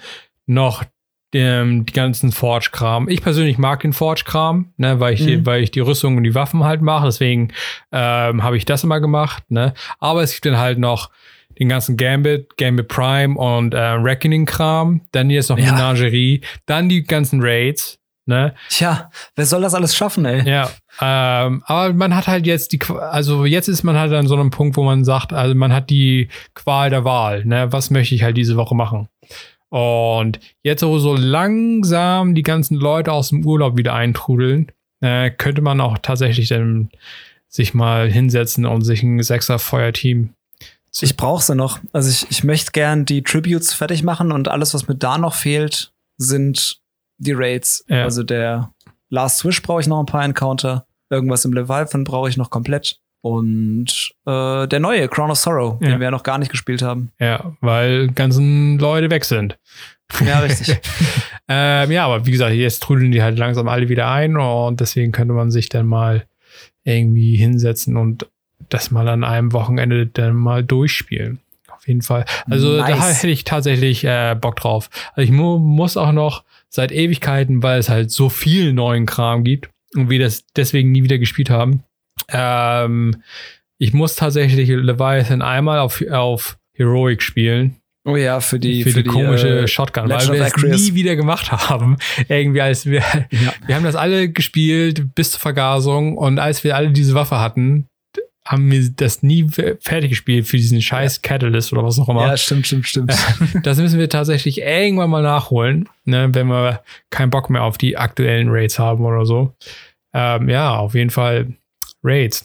noch dem, die ganzen Forge-Kram. Ich persönlich mag den Forge-Kram, ne, weil ich, mhm. weil ich die Rüstung und die Waffen halt mache. Deswegen ähm, habe ich das immer gemacht. Ne. Aber es gibt dann halt noch den ganzen Gambit, Gambit Prime und äh, Reckoning-Kram. Dann hier ist noch ja. Menagerie. Dann die ganzen Raids. Ne? Tja, wer soll das alles schaffen, ey? Ja, ähm, aber man hat halt jetzt die, also jetzt ist man halt an so einem Punkt, wo man sagt, also man hat die Qual der Wahl, ne? Was möchte ich halt diese Woche machen? Und jetzt, wo so langsam die ganzen Leute aus dem Urlaub wieder eintrudeln, äh, könnte man auch tatsächlich dann sich mal hinsetzen und sich ein Sechser-Feuerteam ich brauche sie noch. Also ich, ich möchte gern die Tributes fertig machen und alles, was mir da noch fehlt, sind die Raids. Ja. Also der Last Swish brauche ich noch ein paar Encounter. Irgendwas im Leviathan brauche ich noch komplett. Und äh, der neue, Crown of Sorrow, ja. den wir ja noch gar nicht gespielt haben. Ja, weil ganzen Leute weg sind. Ja, richtig. [LAUGHS] ähm, ja, aber wie gesagt, jetzt trudeln die halt langsam alle wieder ein und deswegen könnte man sich dann mal irgendwie hinsetzen und das mal an einem Wochenende dann mal durchspielen. Auf jeden Fall. Also nice. da hätte ich tatsächlich äh, Bock drauf. Also ich mu muss auch noch seit Ewigkeiten, weil es halt so viel neuen Kram gibt und wir das deswegen nie wieder gespielt haben, ähm, ich muss tatsächlich Leviathan einmal auf, auf Heroic spielen. Oh ja, für die, für, für die, die, komische äh, Shotgun, Legend weil wir es nie wieder gemacht haben. Irgendwie als wir, ja. wir haben das alle gespielt bis zur Vergasung und als wir alle diese Waffe hatten, haben wir das nie fertig gespielt für diesen scheiß. Catalyst oder was auch immer. Ja, stimmt, stimmt, stimmt. [LAUGHS] Das müssen wir tatsächlich irgendwann mal nachholen, ne, wenn wir keinen Bock mehr auf die aktuellen Raids haben oder so. Ähm, ja, auf jeden Fall Raids.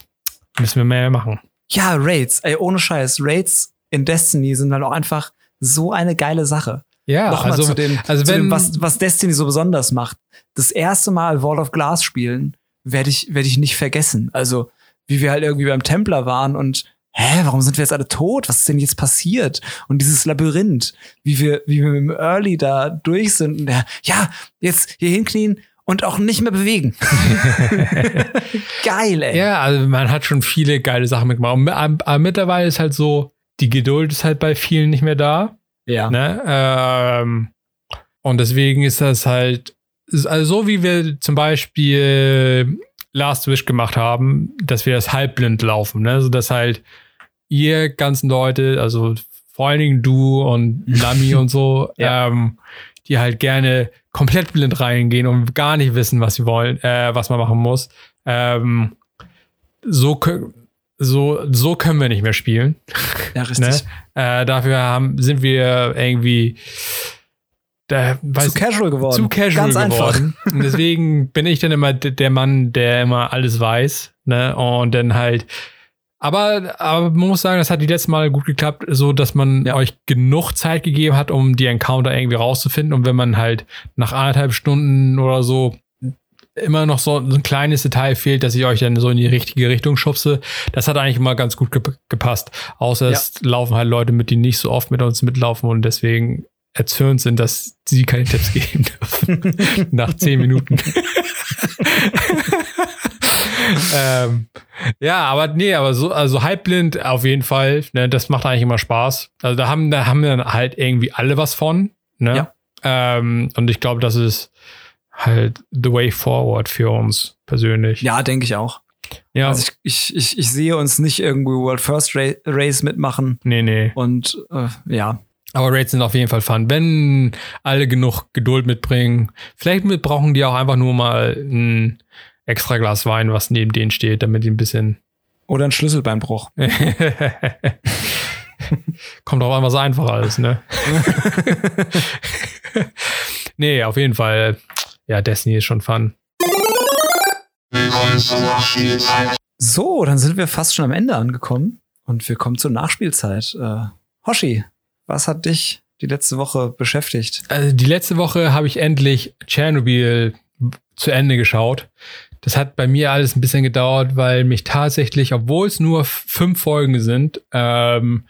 Müssen wir mehr machen. Ja, Raids. Ey, ohne Scheiß. Raids in Destiny sind halt auch einfach so eine geile Sache. Ja, Nochmal also, zu dem, also zu wenn, dem, was, was Destiny so besonders macht. Das erste Mal Wall of Glass spielen werde ich, werde ich nicht vergessen. Also, wie wir halt irgendwie beim Templer waren und hä, warum sind wir jetzt alle tot? Was ist denn jetzt passiert? Und dieses Labyrinth, wie wir, wie wir mit dem Early da durch sind und der, ja, jetzt hier hinknien und auch nicht mehr bewegen. [LAUGHS] Geil, ey. Ja, also man hat schon viele geile Sachen mitgemacht. Aber mittlerweile ist halt so, die Geduld ist halt bei vielen nicht mehr da. Ja. Ne? Ähm, und deswegen ist das halt, also so wie wir zum Beispiel Last Wish gemacht haben, dass wir das halbblind laufen, ne? So dass halt ihr ganzen Leute, also vor allen Dingen du und [LAUGHS] Lami und so, ja. ähm, die halt gerne komplett blind reingehen und gar nicht wissen, was sie wollen, äh, was man machen muss. Ähm, so, so, so können wir nicht mehr spielen. Ja, [LAUGHS] richtig. ne? äh, dafür haben, sind wir irgendwie da, zu casual geworden. Zu casual Ganz geworden. Einfach. [LAUGHS] Und deswegen bin ich dann immer der Mann, der immer alles weiß. Ne? Und dann halt. Aber, aber man muss sagen, das hat die letzte Mal gut geklappt, so dass man ja. euch genug Zeit gegeben hat, um die Encounter irgendwie rauszufinden. Und wenn man halt nach anderthalb Stunden oder so immer noch so ein kleines Detail fehlt, dass ich euch dann so in die richtige Richtung schubse. Das hat eigentlich immer ganz gut gepasst. Außer ja. es laufen halt Leute mit, die nicht so oft mit uns mitlaufen und deswegen erzürnt sind, dass sie keine Tipps geben dürfen. [LAUGHS] Nach zehn Minuten. ähm, ja, aber nee, aber so, also halbblind auf jeden Fall, ne, das macht eigentlich immer Spaß. Also da haben, da haben wir dann halt irgendwie alle was von, ne? Ja. Ähm, und ich glaube, das ist halt the way forward für uns persönlich. Ja, denke ich auch. Ja. Also ich, ich, ich, ich sehe uns nicht irgendwie World First Race mitmachen. Nee, nee. Und äh, ja, aber Raids sind auf jeden Fall fun. Wenn alle genug Geduld mitbringen, vielleicht mit brauchen die auch einfach nur mal ein extra Glas Wein, was neben denen steht, damit die ein bisschen. Oder ein Schlüsselbeinbruch. [LAUGHS] Kommt drauf an, was einfacher ist, ne? [LAUGHS] nee, auf jeden Fall. Ja, Destiny ist schon fun. So, dann sind wir fast schon am Ende angekommen und wir kommen zur Nachspielzeit. Äh, Hoshi, was hat dich die letzte Woche beschäftigt? Also die letzte Woche habe ich endlich Tschernobyl zu Ende geschaut. das hat bei mir alles ein bisschen gedauert, weil mich tatsächlich, obwohl es nur fünf Folgen sind, ähm,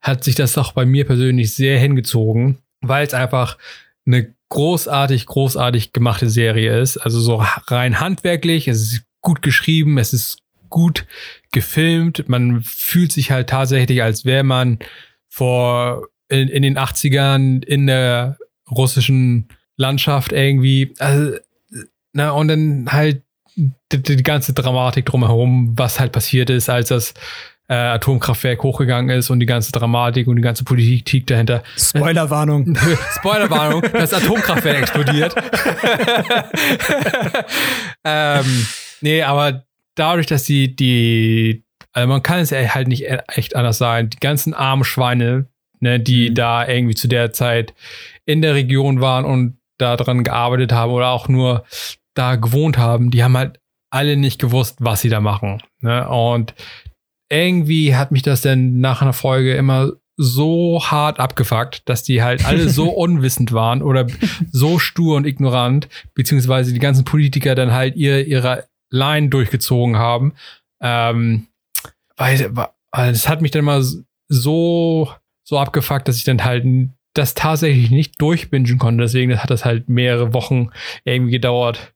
hat sich das auch bei mir persönlich sehr hingezogen, weil es einfach eine großartig, großartig gemachte Serie ist. Also so rein handwerklich, es ist gut geschrieben, es ist gut gefilmt. Man fühlt sich halt tatsächlich, als wäre man vor in, in den 80ern in der russischen Landschaft irgendwie. Also, na, und dann halt die, die ganze Dramatik drumherum, was halt passiert ist, als das äh, Atomkraftwerk hochgegangen ist und die ganze Dramatik und die ganze Politik dahinter. Spoilerwarnung. [LAUGHS] Spoilerwarnung, das Atomkraftwerk explodiert. [LAUGHS] ähm, nee, aber dadurch, dass die, die, also man kann es halt nicht e-, echt anders sagen, die ganzen armen Schweine, ne, die mhm. da irgendwie zu der Zeit in der Region waren und daran gearbeitet haben oder auch nur da gewohnt haben, die haben halt alle nicht gewusst, was sie da machen. Ne? Und irgendwie hat mich das dann nach einer Folge immer so hart abgefuckt, dass die halt alle so [LAUGHS] unwissend waren oder so stur und ignorant, beziehungsweise die ganzen Politiker dann halt ihre, ihre Line durchgezogen haben. Ähm, weil, weil das hat mich dann mal so, so abgefuckt, dass ich dann halt das tatsächlich nicht durchbingen konnte. Deswegen hat das halt mehrere Wochen irgendwie gedauert,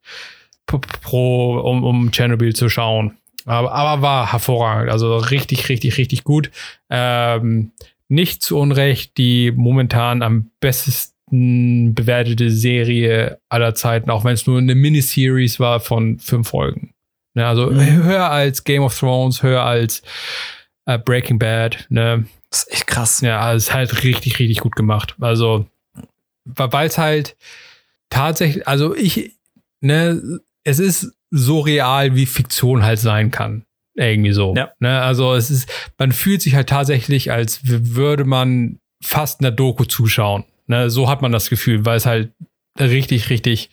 pro, um, um Chernobyl zu schauen. Aber, aber war hervorragend. Also richtig, richtig, richtig gut. Ähm, nicht zu Unrecht die momentan am besten bewertete Serie aller Zeiten, auch wenn es nur eine Miniseries war von fünf Folgen. Ne, also mhm. höher als Game of Thrones, höher als äh, Breaking Bad. Ne? Das ist echt krass. Ja, also ist halt richtig, richtig gut gemacht. Also, weil es halt tatsächlich, also ich, ne, es ist so real, wie Fiktion halt sein kann. Irgendwie so. Ja. Ne? Also es ist, man fühlt sich halt tatsächlich, als würde man fast einer Doku zuschauen. Ne? So hat man das Gefühl, weil es halt richtig, richtig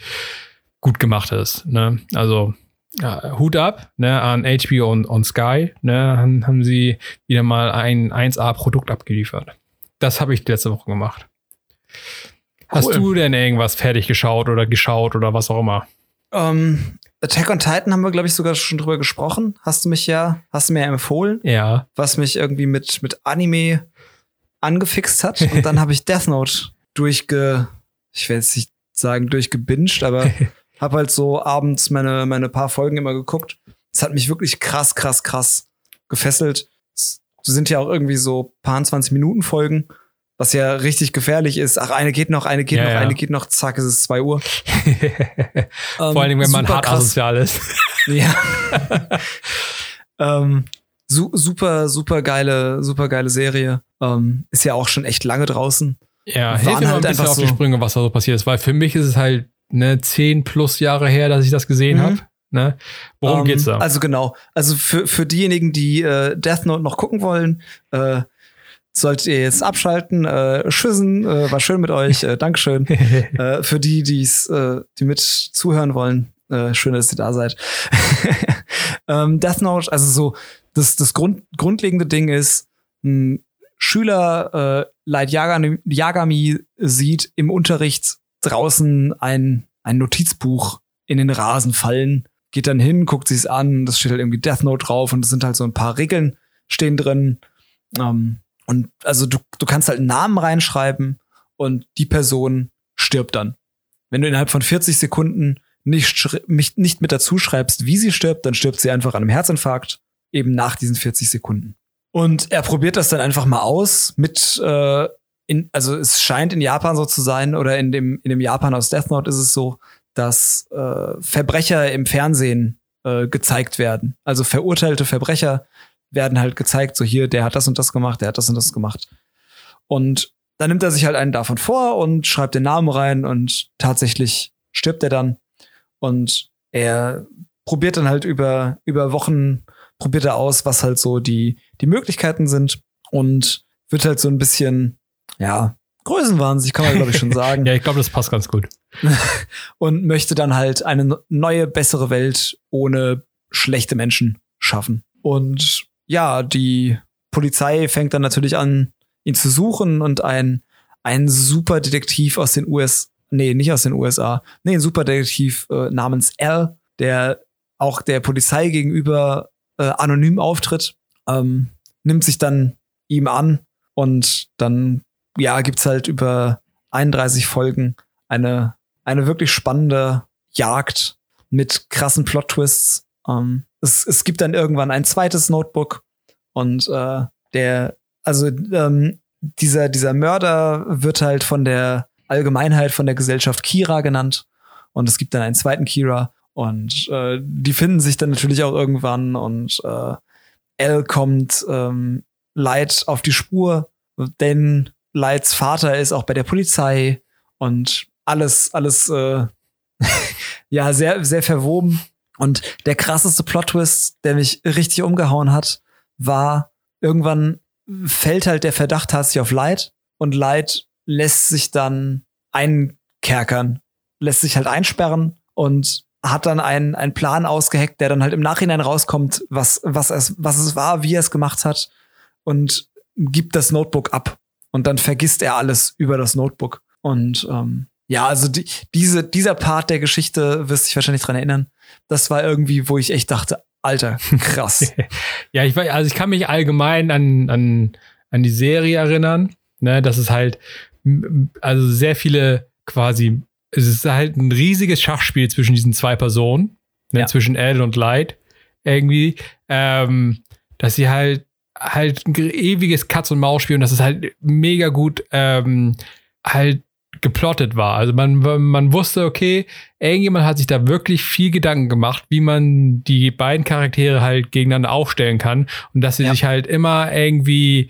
gut gemacht ist. Ne? Also ja, Hut ab ne, an HBO und, und Sky. Ne, haben, haben sie wieder mal ein 1A-Produkt abgeliefert. Das habe ich letzte Woche gemacht. Hast du denn irgendwas fertig geschaut oder geschaut oder was auch immer? Ähm, Attack on Titan haben wir, glaube ich, sogar schon drüber gesprochen. Hast du mich ja, hast du mir ja empfohlen. Ja. Was mich irgendwie mit, mit Anime angefixt hat. Und dann [LAUGHS] habe ich Death Note durchge, ich will jetzt nicht sagen durchgebinged, aber [LAUGHS] habe halt so abends meine, meine paar Folgen immer geguckt. Es hat mich wirklich krass, krass, krass gefesselt. Es sind ja auch irgendwie so paar 20 Minuten Folgen was ja richtig gefährlich ist. Ach, eine geht noch, eine geht ja, noch, ja. eine geht noch, zack, ist es zwei Uhr. [LAUGHS] Vor allem, wenn man hart krass. asozial ist. [LAUGHS] ja. [LAUGHS] ähm, su super, super geile, super geile Serie. Ähm, ist ja auch schon echt lange draußen. Ja, hilf mir halt ein bisschen auf so die Sprünge, was da so passiert ist, weil für mich ist es halt ne, zehn plus Jahre her, dass ich das gesehen mhm. habe. Ne? Worum um, geht's da? Also genau, also für, für diejenigen, die äh, Death Note noch gucken wollen, äh, solltet ihr jetzt abschalten. Äh, Schüssen, äh, war schön mit euch. Äh, Dankeschön. [LAUGHS] äh, für die, die's, äh, die mit zuhören wollen, äh, schön, dass ihr da seid. [LAUGHS] ähm, Death Note, also so, das, das Grund, grundlegende Ding ist, ein Schüler äh, Light Yagami, Yagami sieht im Unterricht draußen ein, ein Notizbuch in den Rasen fallen, geht dann hin, guckt sich's an, das steht halt irgendwie Death Note drauf und es sind halt so ein paar Regeln stehen drin. Ähm, und also du, du kannst halt einen Namen reinschreiben und die Person stirbt dann. Wenn du innerhalb von 40 Sekunden nicht, nicht mit dazu schreibst, wie sie stirbt, dann stirbt sie einfach an einem Herzinfarkt, eben nach diesen 40 Sekunden. Und er probiert das dann einfach mal aus mit, äh, in, also es scheint in Japan so zu sein, oder in dem, in dem Japan aus Death Note ist es so, dass äh, Verbrecher im Fernsehen äh, gezeigt werden. Also verurteilte Verbrecher werden halt gezeigt, so hier, der hat das und das gemacht, der hat das und das gemacht. Und dann nimmt er sich halt einen davon vor und schreibt den Namen rein und tatsächlich stirbt er dann. Und er probiert dann halt über, über Wochen, probiert er aus, was halt so die, die Möglichkeiten sind und wird halt so ein bisschen, ja, Größenwahnsinnig, kann man glaube ich schon [LAUGHS] sagen. ja, ich glaube, das passt ganz gut. [LAUGHS] und möchte dann halt eine neue, bessere Welt ohne schlechte Menschen schaffen. Und ja, die Polizei fängt dann natürlich an, ihn zu suchen und ein, ein Superdetektiv aus den USA, nee, nicht aus den USA, nee, ein Superdetektiv äh, namens L, der auch der Polizei gegenüber äh, anonym auftritt, ähm, nimmt sich dann ihm an und dann ja gibt's halt über 31 Folgen eine eine wirklich spannende Jagd mit krassen Plot-Twists. Ähm, es, es gibt dann irgendwann ein zweites Notebook und äh, der also ähm, dieser dieser Mörder wird halt von der Allgemeinheit von der Gesellschaft Kira genannt und es gibt dann einen zweiten Kira und äh, die finden sich dann natürlich auch irgendwann und äh, L kommt ähm, Light auf die Spur, denn Lights Vater ist auch bei der Polizei und alles, alles, äh, [LAUGHS] ja, sehr, sehr verwoben. Und der krasseste Plot-Twist, der mich richtig umgehauen hat, war, irgendwann fällt halt der Verdacht tatsächlich auf Light und Light lässt sich dann einkerkern, lässt sich halt einsperren und hat dann einen, einen Plan ausgeheckt, der dann halt im Nachhinein rauskommt, was, was, es, was es war, wie er es gemacht hat und gibt das Notebook ab. Und dann vergisst er alles über das Notebook. Und ähm, ja, also die, diese, dieser Part der Geschichte wirst dich wahrscheinlich dran erinnern. Das war irgendwie, wo ich echt dachte, Alter, krass. [LAUGHS] ja, ich weiß, also ich kann mich allgemein an, an, an die Serie erinnern, ne, dass es halt also sehr viele quasi es ist halt ein riesiges Schachspiel zwischen diesen zwei Personen, ne, ja. zwischen L und Light irgendwie, ähm, dass sie halt halt ein ewiges Katz und Maus spielen und dass es halt mega gut ähm, halt geplottet war. Also man, man wusste, okay, irgendjemand hat sich da wirklich viel Gedanken gemacht, wie man die beiden Charaktere halt gegeneinander aufstellen kann und dass sie ja. sich halt immer irgendwie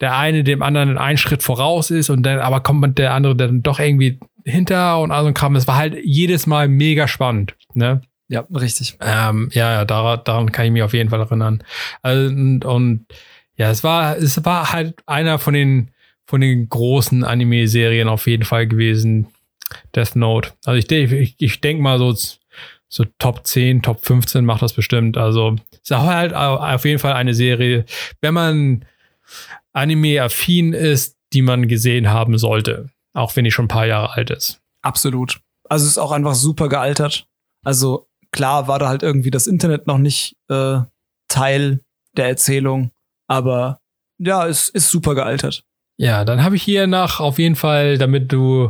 der eine dem anderen einen Schritt voraus ist und dann aber kommt der andere dann doch irgendwie hinter und all so ein Kram. Es war halt jedes Mal mega spannend, ne? Ja, richtig. Ähm, ja, ja, daran, daran kann ich mich auf jeden Fall erinnern. Also, und, und ja, es war, es war halt einer von den, von den großen Anime-Serien auf jeden Fall gewesen. Death Note. Also ich, ich, ich denke mal so, so Top 10, Top 15 macht das bestimmt. Also es ist halt auf jeden Fall eine Serie, wenn man Anime-affin ist, die man gesehen haben sollte. Auch wenn die schon ein paar Jahre alt ist. Absolut. Also es ist auch einfach super gealtert. Also klar war da halt irgendwie das Internet noch nicht äh, Teil der Erzählung, aber ja, es ist super gealtert. Ja, dann habe ich hier nach auf jeden Fall, damit du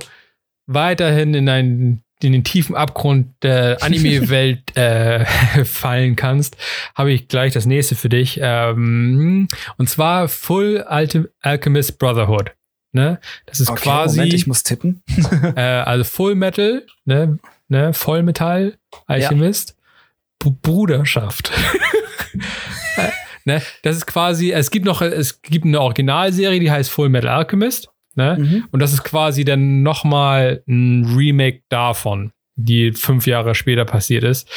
weiterhin in einen in den tiefen Abgrund der [LAUGHS] Anime-Welt äh, [LAUGHS] fallen kannst, habe ich gleich das nächste für dich. Ähm, und zwar Full Alchemist Brotherhood. Ne? Das ist okay, quasi. Moment, ich muss tippen. [LAUGHS] äh, also Full Metal, ne? Ne? Vollmetall, Alchemist, ja. Bruderschaft. [LAUGHS] äh, ne? Das ist quasi, es gibt noch, es gibt eine Originalserie, die heißt Full Metal Alchemist. Ne? Mhm. Und das ist quasi dann nochmal ein Remake davon, die fünf Jahre später passiert ist.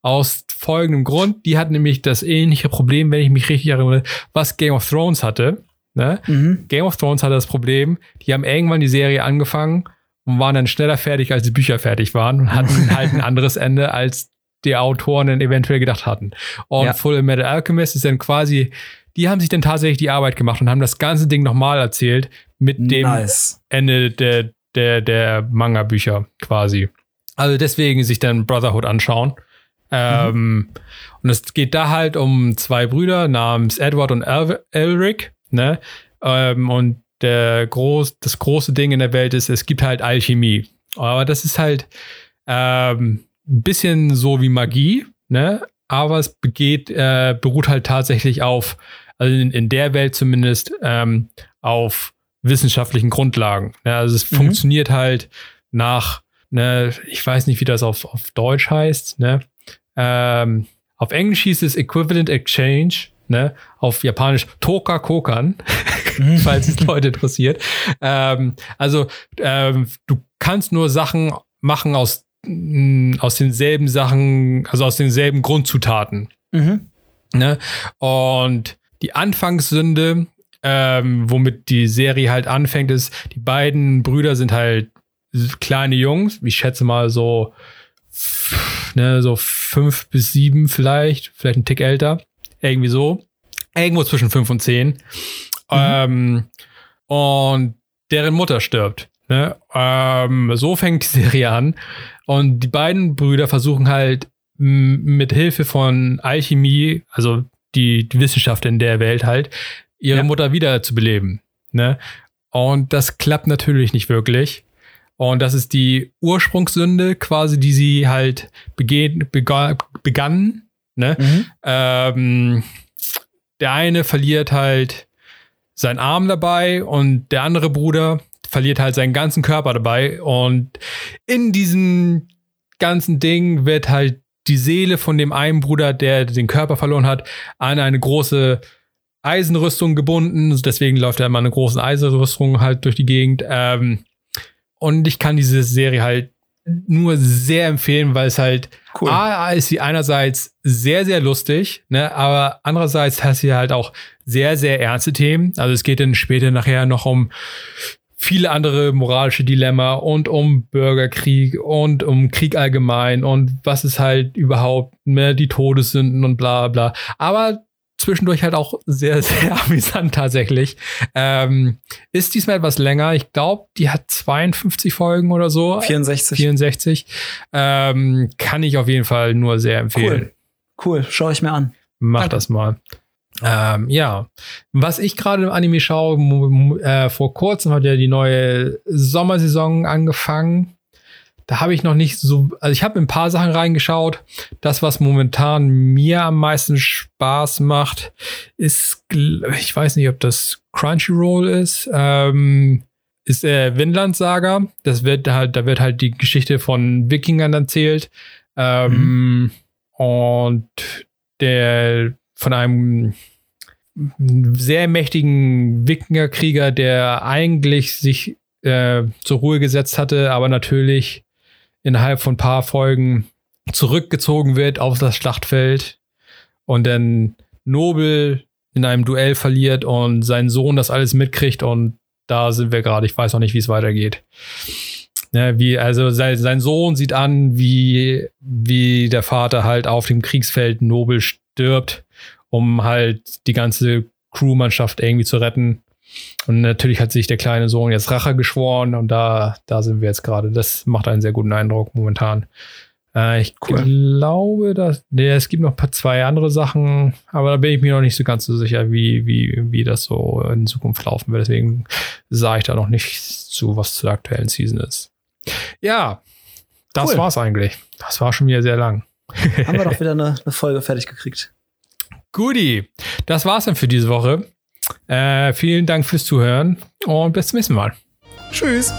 Aus folgendem Grund, die hat nämlich das ähnliche Problem, wenn ich mich richtig erinnere, was Game of Thrones hatte. Ne? Mhm. Game of Thrones hatte das Problem, die haben irgendwann die Serie angefangen und waren dann schneller fertig, als die Bücher fertig waren und hatten [LAUGHS] halt ein anderes Ende, als die Autoren dann eventuell gedacht hatten. Und ja. Full Metal Alchemist ist dann quasi, die haben sich dann tatsächlich die Arbeit gemacht und haben das ganze Ding nochmal erzählt mit dem nice. Ende der, der, der Manga-Bücher quasi. Also deswegen sich dann Brotherhood anschauen. Ähm, mhm. Und es geht da halt um zwei Brüder namens Edward und El Elric. Ne? Ähm, und der groß, das große Ding in der Welt ist, es gibt halt Alchemie. Aber das ist halt ähm, ein bisschen so wie Magie, ne? Aber es begeht, äh, beruht halt tatsächlich auf, also in, in der Welt zumindest, ähm, auf wissenschaftlichen Grundlagen. Ne? Also es mhm. funktioniert halt nach, ne, ich weiß nicht, wie das auf, auf Deutsch heißt, ne? Ähm, auf Englisch hieß es Equivalent Exchange ne? Auf Japanisch Toka Kokan, [LAUGHS] falls es Leute interessiert. Ähm, also ähm, du kannst nur Sachen machen aus, mh, mm, aus denselben Sachen, also aus denselben Grundzutaten. Mhm. Ne? Und die Anfangssünde, ähm, womit die Serie halt anfängt, ist, die beiden Brüder sind halt kleine Jungs, ich schätze mal so, ne, so fünf bis sieben vielleicht, vielleicht ein Tick älter. Irgendwie so. Irgendwo zwischen fünf und zehn. Mhm. Ähm, und deren Mutter stirbt. Ne? Ähm, so fängt die Serie an. Und die beiden Brüder versuchen halt mit Hilfe von Alchemie, also die, die Wissenschaft in der Welt halt, ihre ja. Mutter wiederzubeleben. Ne? Und das klappt natürlich nicht wirklich. Und das ist die Ursprungssünde quasi, die sie halt begehen, begann. Ne? Mhm. Ähm, der eine verliert halt seinen Arm dabei und der andere Bruder verliert halt seinen ganzen Körper dabei. Und in diesem ganzen Ding wird halt die Seele von dem einen Bruder, der den Körper verloren hat, an eine große Eisenrüstung gebunden. Deswegen läuft er immer eine große Eisenrüstung halt durch die Gegend. Ähm, und ich kann diese Serie halt nur sehr empfehlen, weil es halt cool. A, ist sie einerseits sehr, sehr lustig, ne, aber andererseits hat sie halt auch sehr, sehr ernste Themen. Also es geht dann später nachher noch um viele andere moralische Dilemma und um Bürgerkrieg und um Krieg allgemein und was ist halt überhaupt ne, die Todessünden und bla bla. Aber zwischendurch halt auch sehr, [LAUGHS] sehr amüsant tatsächlich. Ähm, ist diesmal etwas länger. Ich glaube, die hat 52 Folgen oder so. 64. 64. Ähm, kann ich auf jeden Fall nur sehr empfehlen. Cool, cool. schaue ich mir an. Mach Danke. das mal. Ähm, ja, was ich gerade im Anime schaue, äh, vor kurzem hat ja die neue Sommersaison angefangen. Da habe ich noch nicht so, also ich habe ein paar Sachen reingeschaut. Das, was momentan mir am meisten Spaß macht, ist, ich weiß nicht, ob das Crunchyroll ist, ähm, ist äh, Vinland Saga. Das wird halt, da wird halt die Geschichte von Wikingern erzählt. Ähm, mhm. Und der von einem sehr mächtigen Wikingerkrieger, der eigentlich sich äh, zur Ruhe gesetzt hatte, aber natürlich innerhalb von ein paar Folgen zurückgezogen wird auf das Schlachtfeld und dann Nobel in einem Duell verliert und sein Sohn das alles mitkriegt und da sind wir gerade. Ich weiß noch nicht, wie es weitergeht. Ja, wie, also sein, sein Sohn sieht an, wie, wie der Vater halt auf dem Kriegsfeld Nobel stirbt um halt die ganze Crewmannschaft irgendwie zu retten. Und natürlich hat sich der kleine Sohn jetzt Rache geschworen und da, da sind wir jetzt gerade. Das macht einen sehr guten Eindruck momentan. Äh, ich cool. glaube, dass nee, es gibt noch zwei andere Sachen, aber da bin ich mir noch nicht so ganz so sicher, wie, wie, wie das so in Zukunft laufen wird. Deswegen sage ich da noch nicht zu, was zur aktuellen Season ist. Ja, das cool. war's eigentlich. Das war schon wieder sehr lang. Haben wir doch [LAUGHS] wieder eine, eine Folge fertig gekriegt. Guti, das war's dann für diese Woche. Äh, vielen Dank fürs Zuhören und bis zum nächsten Mal. Tschüss.